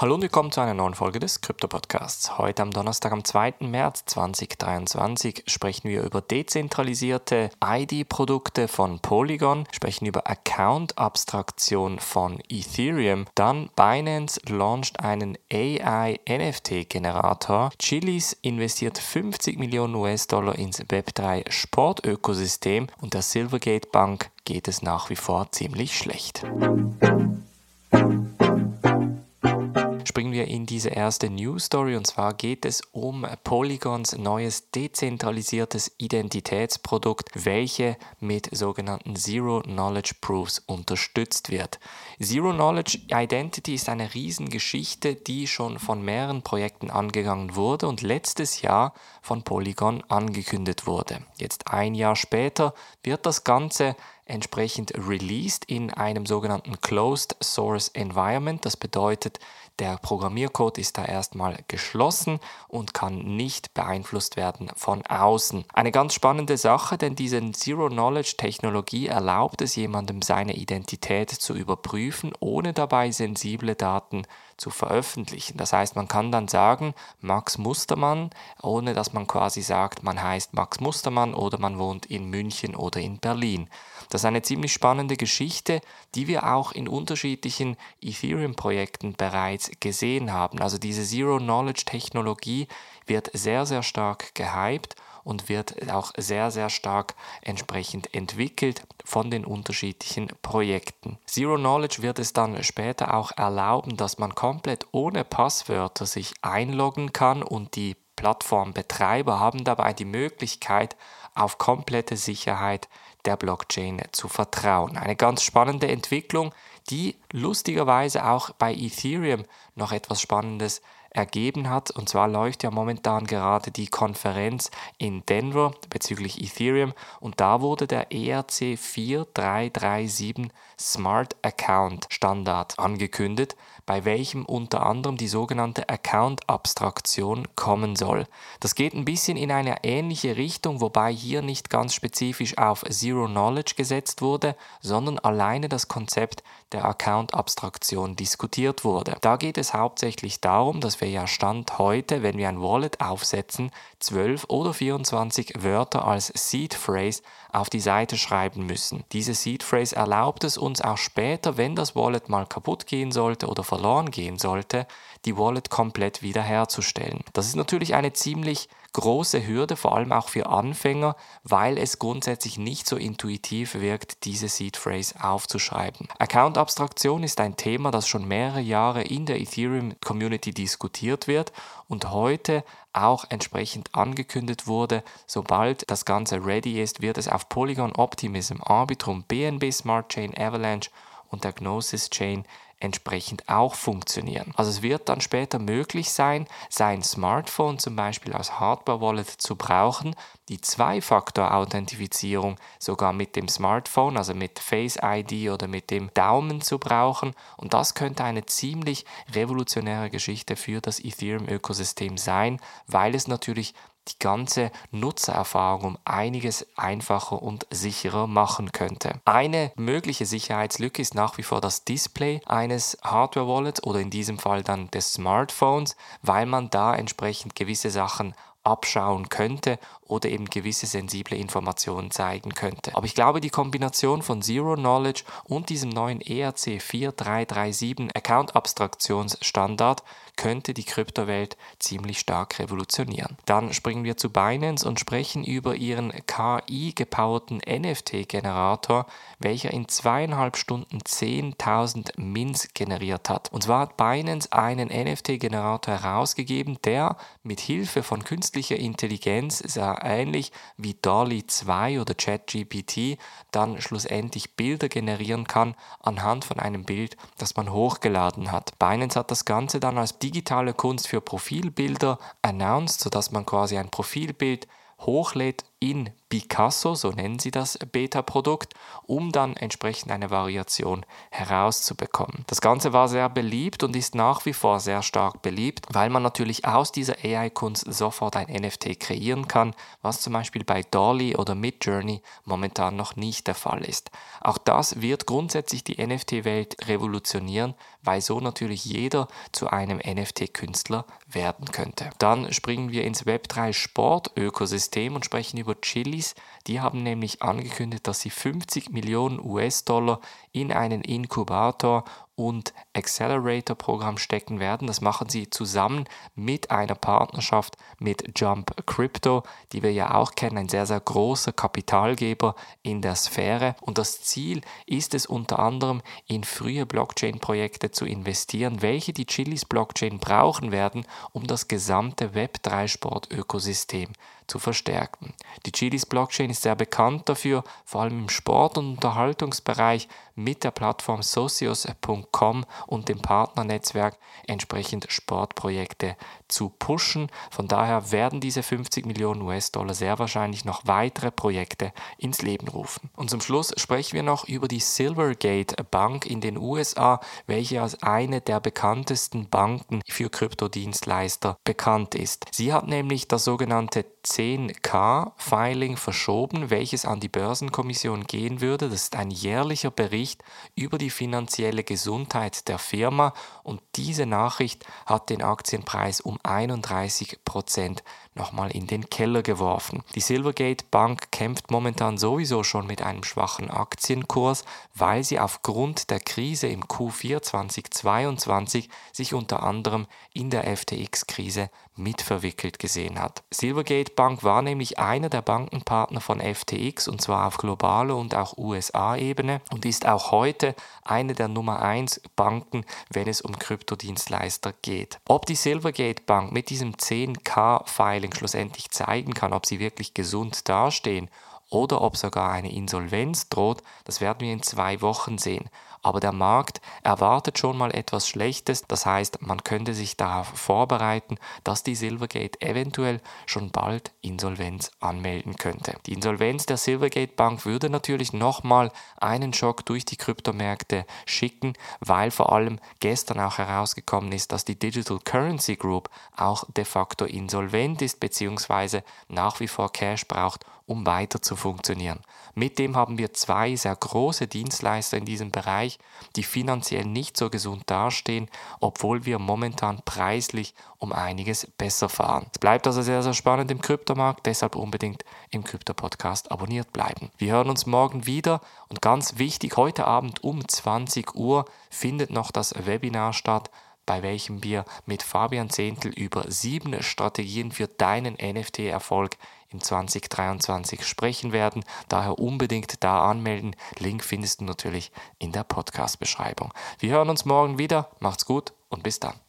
Hallo und willkommen zu einer neuen Folge des Krypto-Podcasts. Heute am Donnerstag, am 2. März 2023, sprechen wir über dezentralisierte ID-Produkte von Polygon, sprechen über Account-Abstraktion von Ethereum, dann Binance launcht einen AI-NFT-Generator, Chilis investiert 50 Millionen US-Dollar ins Web3-Sportökosystem und der Silvergate Bank geht es nach wie vor ziemlich schlecht springen wir in diese erste News Story und zwar geht es um Polygons neues dezentralisiertes Identitätsprodukt, welche mit sogenannten Zero Knowledge Proofs unterstützt wird. Zero Knowledge Identity ist eine Riesengeschichte, die schon von mehreren Projekten angegangen wurde und letztes Jahr von Polygon angekündigt wurde. Jetzt ein Jahr später wird das Ganze entsprechend released in einem sogenannten Closed Source Environment. Das bedeutet, der Programmiercode ist da erstmal geschlossen und kann nicht beeinflusst werden von außen. Eine ganz spannende Sache, denn diese Zero-Knowledge-Technologie erlaubt es jemandem, seine Identität zu überprüfen, ohne dabei sensible Daten zu veröffentlichen. Das heißt, man kann dann sagen, Max Mustermann, ohne dass man quasi sagt, man heißt Max Mustermann oder man wohnt in München oder in Berlin. Das ist eine ziemlich spannende Geschichte, die wir auch in unterschiedlichen Ethereum-Projekten bereits gesehen haben. Also diese Zero-Knowledge-Technologie wird sehr, sehr stark gehypt und wird auch sehr, sehr stark entsprechend entwickelt von den unterschiedlichen Projekten. Zero Knowledge wird es dann später auch erlauben, dass man komplett ohne Passwörter sich einloggen kann und die Plattformbetreiber haben dabei die Möglichkeit, auf komplette Sicherheit der Blockchain zu vertrauen. Eine ganz spannende Entwicklung, die lustigerweise auch bei Ethereum noch etwas Spannendes ergeben hat. Und zwar läuft ja momentan gerade die Konferenz in Denver bezüglich Ethereum und da wurde der ERC 4337 Smart Account Standard angekündigt, bei welchem unter anderem die sogenannte Account-Abstraktion kommen soll. Das geht ein bisschen in eine ähnliche Richtung, wobei hier nicht ganz spezifisch auf Zero Knowledge gesetzt wurde, sondern alleine das Konzept der Account-Abstraktion diskutiert wurde. Da geht es hauptsächlich darum, dass wir ja Stand heute, wenn wir ein Wallet aufsetzen, 12 oder 24 Wörter als Seed Phrase auf die Seite schreiben müssen. Diese Seed Phrase erlaubt es uns auch später, wenn das Wallet mal kaputt gehen sollte oder verloren gehen sollte, die Wallet komplett wiederherzustellen. Das ist natürlich eine ziemlich große Hürde, vor allem auch für Anfänger, weil es grundsätzlich nicht so intuitiv wirkt, diese Seed Phrase aufzuschreiben. Account Abstraktion ist ein Thema, das schon mehrere Jahre in der Ethereum Community diskutiert wird und heute auch entsprechend angekündigt wurde, sobald das Ganze ready ist, wird es auf Polygon Optimism, Arbitrum, BNB Smart Chain, Avalanche und der Gnosis Chain entsprechend auch funktionieren. Also es wird dann später möglich sein, sein Smartphone zum Beispiel als Hardware-Wallet zu brauchen, die Zwei-Faktor-Authentifizierung sogar mit dem Smartphone, also mit Face ID oder mit dem Daumen zu brauchen. Und das könnte eine ziemlich revolutionäre Geschichte für das Ethereum-Ökosystem sein, weil es natürlich die ganze Nutzererfahrung um einiges einfacher und sicherer machen könnte. Eine mögliche Sicherheitslücke ist nach wie vor das Display eines Hardware-Wallets oder in diesem Fall dann des Smartphones, weil man da entsprechend gewisse Sachen abschauen könnte oder eben gewisse sensible Informationen zeigen könnte. Aber ich glaube, die Kombination von Zero Knowledge und diesem neuen ERC 4337 Account Abstraktionsstandard könnte die Kryptowelt ziemlich stark revolutionieren. Dann springen wir zu Binance und sprechen über ihren KI-gepowerten NFT-Generator, welcher in zweieinhalb Stunden 10.000 Mins generiert hat. Und zwar hat Binance einen NFT-Generator herausgegeben, der mit Hilfe von künstlicher Intelligenz, sehr ähnlich wie DALI 2 oder ChatGPT, dann schlussendlich Bilder generieren kann anhand von einem Bild, das man hochgeladen hat. Binance hat das Ganze dann als digitale Kunst für Profilbilder announced, sodass man quasi ein Profilbild hochlädt in Picasso, so nennen sie das Beta-Produkt, um dann entsprechend eine Variation herauszubekommen. Das Ganze war sehr beliebt und ist nach wie vor sehr stark beliebt, weil man natürlich aus dieser AI-Kunst sofort ein NFT kreieren kann, was zum Beispiel bei Dolly oder Midjourney momentan noch nicht der Fall ist. Auch das wird grundsätzlich die NFT-Welt revolutionieren, weil so natürlich jeder zu einem NFT-Künstler werden könnte. Dann springen wir ins Web3 Sport-Ökosystem und sprechen über Chilis. Die haben nämlich angekündigt, dass sie 50 Millionen US-Dollar in einen Inkubator und Accelerator-Programm stecken werden. Das machen sie zusammen mit einer Partnerschaft mit Jump Crypto, die wir ja auch kennen, ein sehr, sehr großer Kapitalgeber in der Sphäre. Und das Ziel ist es unter anderem, in frühe Blockchain-Projekte zu investieren, welche die Chilis Blockchain brauchen werden, um das gesamte Web3-Sport-Ökosystem zu verstärken. Die Chilis Blockchain ist sehr bekannt dafür, vor allem im Sport- und Unterhaltungsbereich mit der Plattform socios.com und dem Partnernetzwerk entsprechend Sportprojekte zu pushen. Von daher werden diese 50 Millionen US-Dollar sehr wahrscheinlich noch weitere Projekte ins Leben rufen. Und zum Schluss sprechen wir noch über die Silvergate Bank in den USA, welche als eine der bekanntesten Banken für Kryptodienstleister bekannt ist. Sie hat nämlich das sogenannte 10K-Filing verschoben, welches an die Börsenkommission gehen würde. Das ist ein jährlicher Bericht über die finanzielle Gesundheit der Firma und diese Nachricht hat den Aktienpreis um 31 Prozent nochmal in den Keller geworfen. Die Silvergate Bank kämpft momentan sowieso schon mit einem schwachen Aktienkurs, weil sie aufgrund der Krise im Q4 2022 sich unter anderem in der FTX-Krise mitverwickelt gesehen hat. Silvergate Bank war nämlich einer der Bankenpartner von FTX und zwar auf globaler und auch USA-Ebene und ist auch heute eine der Nummer 1 Banken, wenn es um Kryptodienstleister geht. Ob die Silvergate Bank mit diesem 10K-Filing Regeln schlussendlich zeigen kann, ob sie wirklich gesund dastehen oder ob sogar eine Insolvenz droht, das werden wir in zwei Wochen sehen aber der Markt erwartet schon mal etwas Schlechtes. Das heißt, man könnte sich darauf vorbereiten, dass die Silvergate eventuell schon bald Insolvenz anmelden könnte. Die Insolvenz der Silvergate Bank würde natürlich nochmal einen Schock durch die Kryptomärkte schicken, weil vor allem gestern auch herausgekommen ist, dass die Digital Currency Group auch de facto insolvent ist bzw. nach wie vor Cash braucht, um weiter zu funktionieren. Mit dem haben wir zwei sehr große Dienstleister in diesem Bereich, die finanziell nicht so gesund dastehen, obwohl wir momentan preislich um einiges besser fahren. Es bleibt also sehr, sehr spannend im Kryptomarkt, deshalb unbedingt im Krypto-Podcast abonniert bleiben. Wir hören uns morgen wieder und ganz wichtig, heute Abend um 20 Uhr findet noch das Webinar statt bei welchem wir mit Fabian Zehntel über sieben Strategien für deinen NFT-Erfolg im 2023 sprechen werden. Daher unbedingt da anmelden. Link findest du natürlich in der Podcast-Beschreibung. Wir hören uns morgen wieder. Macht's gut und bis dann.